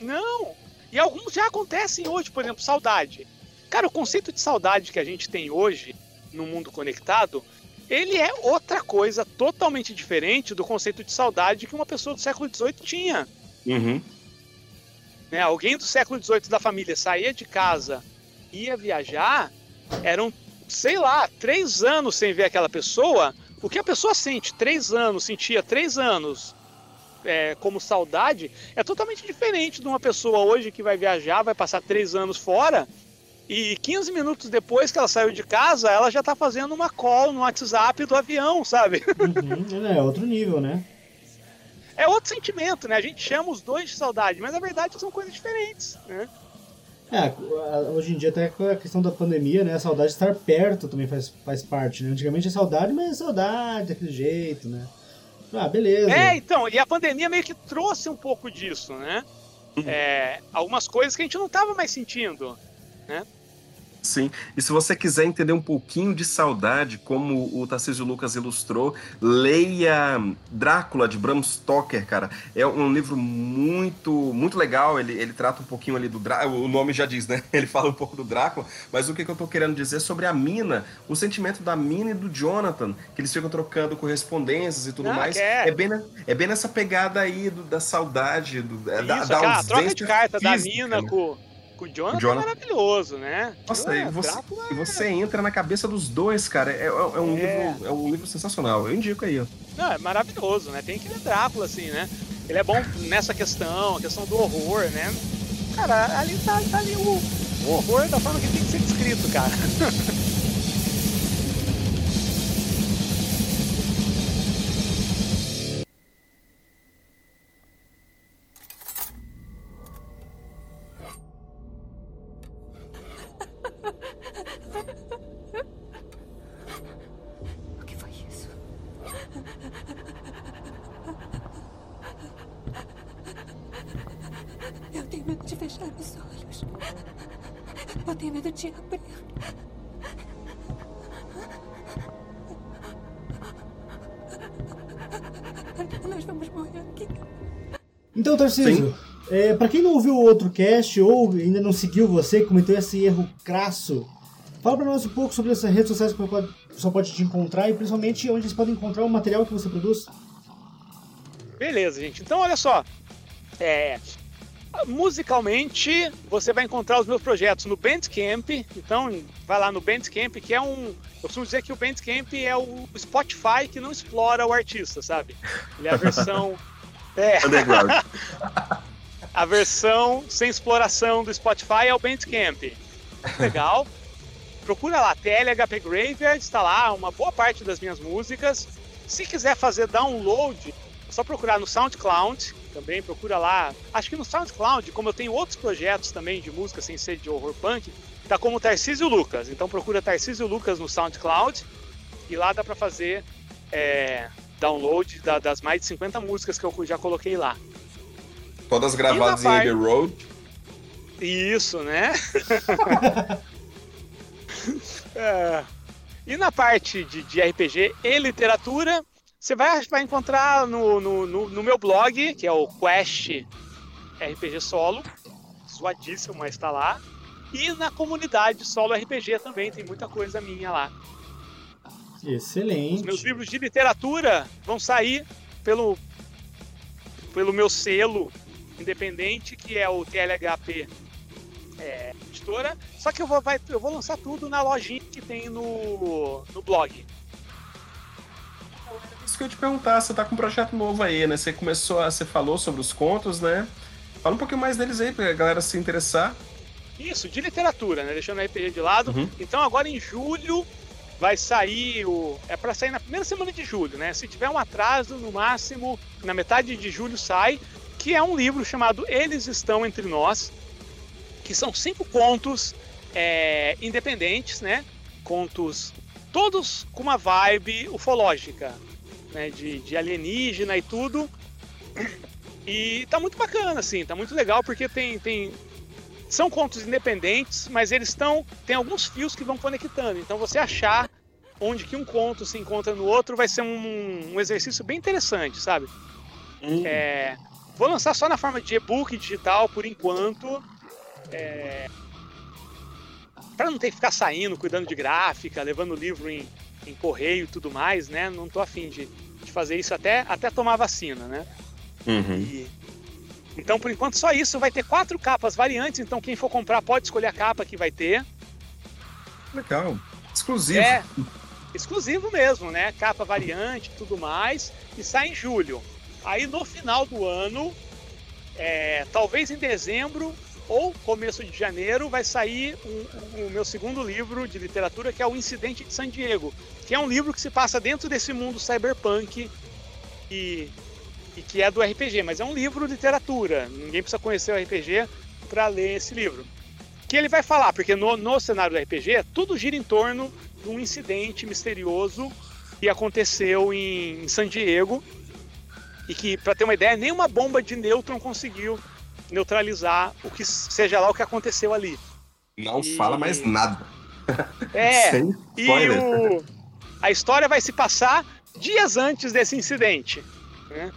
Não. E alguns já acontecem hoje, por exemplo, saudade. Cara, o conceito de saudade que a gente tem hoje no mundo conectado, ele é outra coisa totalmente diferente do conceito de saudade que uma pessoa do século XVIII tinha. Uhum. né? Alguém do século XVIII da família saía de casa, ia viajar, eram, sei lá, três anos sem ver aquela pessoa. O que a pessoa sente três anos, sentia três anos é, como saudade, é totalmente diferente de uma pessoa hoje que vai viajar, vai passar três anos fora. E 15 minutos depois que ela saiu de casa, ela já tá fazendo uma call no WhatsApp do avião, sabe? Uhum, é outro nível, né? É outro sentimento, né? A gente chama os dois de saudade, mas na verdade são coisas diferentes, né? É, hoje em dia até com a questão da pandemia, né? A saudade de estar perto também faz, faz parte, né? Antigamente é saudade, mas é saudade daquele jeito, né? Ah, beleza. É, então, e a pandemia meio que trouxe um pouco disso, né? É, algumas coisas que a gente não tava mais sentindo, né? Sim, e se você quiser entender um pouquinho de saudade, como o Tarcísio Lucas ilustrou, leia Drácula de Bram Stoker, cara. É um livro muito muito legal, ele, ele trata um pouquinho ali do Drácula, o nome já diz, né? Ele fala um pouco do Drácula, mas o que, que eu tô querendo dizer sobre a mina, o sentimento da mina e do Jonathan, que eles ficam trocando correspondências e tudo Não, mais. que é. É, bem, na- é bem nessa pegada aí do- da saudade, do, da, Isso, da aquela troca de ausência carta da física, mina né? com o Jonathan, Jonathan. é maravilhoso, né? Nossa, É, e você, Drácula e você entra na cabeça dos dois, cara. É, é- é um, É. Livro, é um livro sensacional. Eu indico aí, ó. Não, é maravilhoso, né? Tem que ler Drácula, assim, né? Ele é bom nessa questão, a questão do horror, né? Cara, ali tá, tá ali o, o horror da forma que tem que ser descrito, cara. Eu tenho medo de abrir. Nós vamos morrer aqui. Então, Tarcísio, é, para quem não ouviu o outro cast ou ainda não seguiu você, cometeu esse erro crasso, fala pra nós um pouco sobre essas redes sociais que o pessoal pode te encontrar e principalmente onde eles podem encontrar o material que você produz. Beleza, gente. Então, olha só. É, musicalmente, você vai encontrar os meus projetos no Bandcamp. Então, vai lá no Bandcamp, que é um. Eu costumo dizer que o Bandcamp é o Spotify que não explora o artista, sabe? Ele é a versão. É, a versão sem exploração do Spotify é o Bandcamp. Legal. Procura lá, TLHP Graveyard, está lá uma boa parte das minhas músicas. Se quiser fazer download, é só procurar no SoundCloud, também procura lá. Acho que no SoundCloud, como eu tenho outros projetos também de música sem ser de horror punk, tá como Tarcísio Lucas. Então procura Tarcísio Lucas no SoundCloud e lá dá para fazer é, download da- das mais de 50 músicas que eu já coloquei lá. Todas gravadas em Abbey Road. Isso, né? É. E na parte de, de RPG e literatura, você vai, vai encontrar no, no, no- no meu blog, que é o Quest RPG Solo, zoadíssimo, mas tá lá. E na comunidade Solo RPG também, tem muita coisa minha lá. Os Excelente. meus livros de literatura vão sair pelo, pelo meu selo independente, que é o TLHP é, Editora. Só que eu vou, vai- eu vou lançar tudo na lojinha que tem no, no blog. Isso que eu ia te perguntar, você tá com um projeto novo aí, né? Você começou a. Você falou sobre os contos, né? Fala um pouquinho mais deles aí, pra galera se interessar. Isso, de literatura, né? Deixando o RPG de lado. Uhum. Então agora em julho vai sair o. É para sair na primeira semana de julho, né? Se tiver um atraso, no máximo, na metade de julho sai, que é um livro chamado Eles Estão Entre Nós, que são cinco contos é, independentes, né? Contos todos com uma vibe ufológica, né? De, de alienígena e tudo. E tá muito bacana, assim, tá muito legal porque tem, tem são contos independentes, mas eles estão tem alguns fios que vão conectando. Então você achar onde que um conto se encontra no outro vai ser um, um exercício bem interessante, sabe? É, vou lançar só na forma de e-book digital por enquanto, é, para não ter que ficar saindo, cuidando de gráfica, levando o livro em, em correio e tudo mais, né? Não tô afim de, de fazer isso até até tomar vacina, né? Uhum. E- Então, por enquanto, só isso. Vai ter quatro capas variantes, então quem for comprar pode escolher a capa que vai ter. Legal. Exclusivo. É exclusivo mesmo, né? Capa variante e tudo mais. E sai em julho. Aí no final do ano, é, talvez em dezembro ou começo de janeiro, vai sair o meu segundo livro de literatura, que é O Incidente de San Diego, que é um livro que se passa dentro desse mundo cyberpunk e, e que é do RPG, mas é um livro de literatura. Ninguém precisa conhecer o RPG para ler esse livro. Que ele vai falar, porque no, no cenário do RPG, tudo gira em torno de um incidente misterioso que aconteceu em, em San Diego e que, para ter uma ideia, nenhuma bomba de nêutron conseguiu neutralizar o que seja lá o que aconteceu ali. Não E- fala mais nada. É, Sem e o... a história vai se passar dias antes desse incidente. né?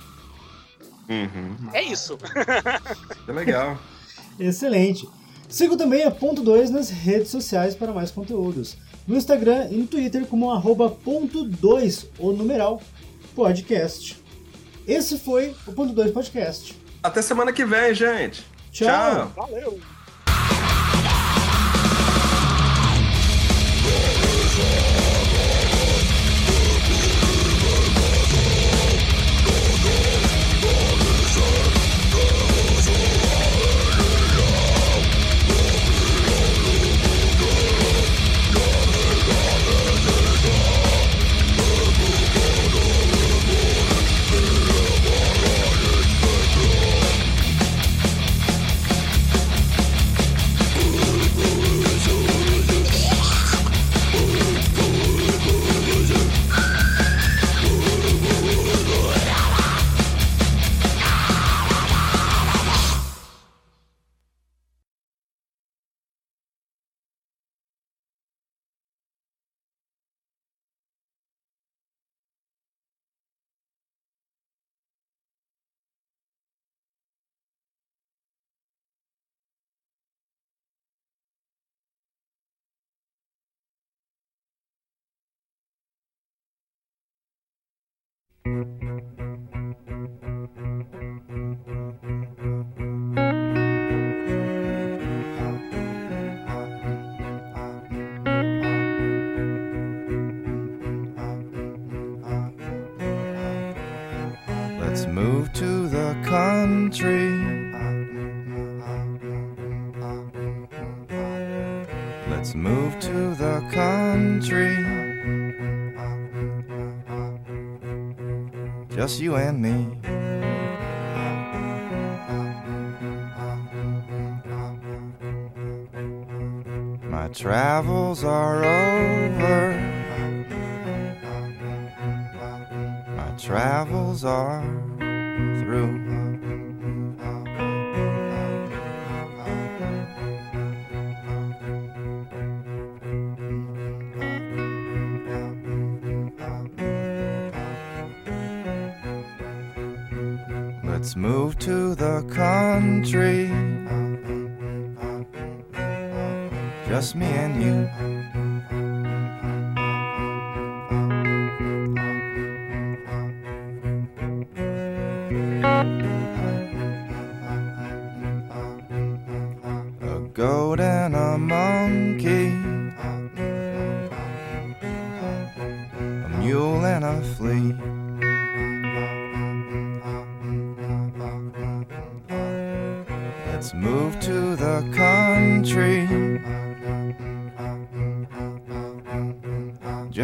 Uhum. É isso. É legal. Excelente. Siga também a Ponto 2 nas redes sociais para mais conteúdos. No Instagram e no Twitter como arroba ponto 2, o numeral, podcast. Esse foi o Ponto 2 Podcast. Até semana que vem, gente. Tchau. Valeu. Mm-hmm. Just you and me. My travels are over.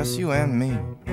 Just you and me.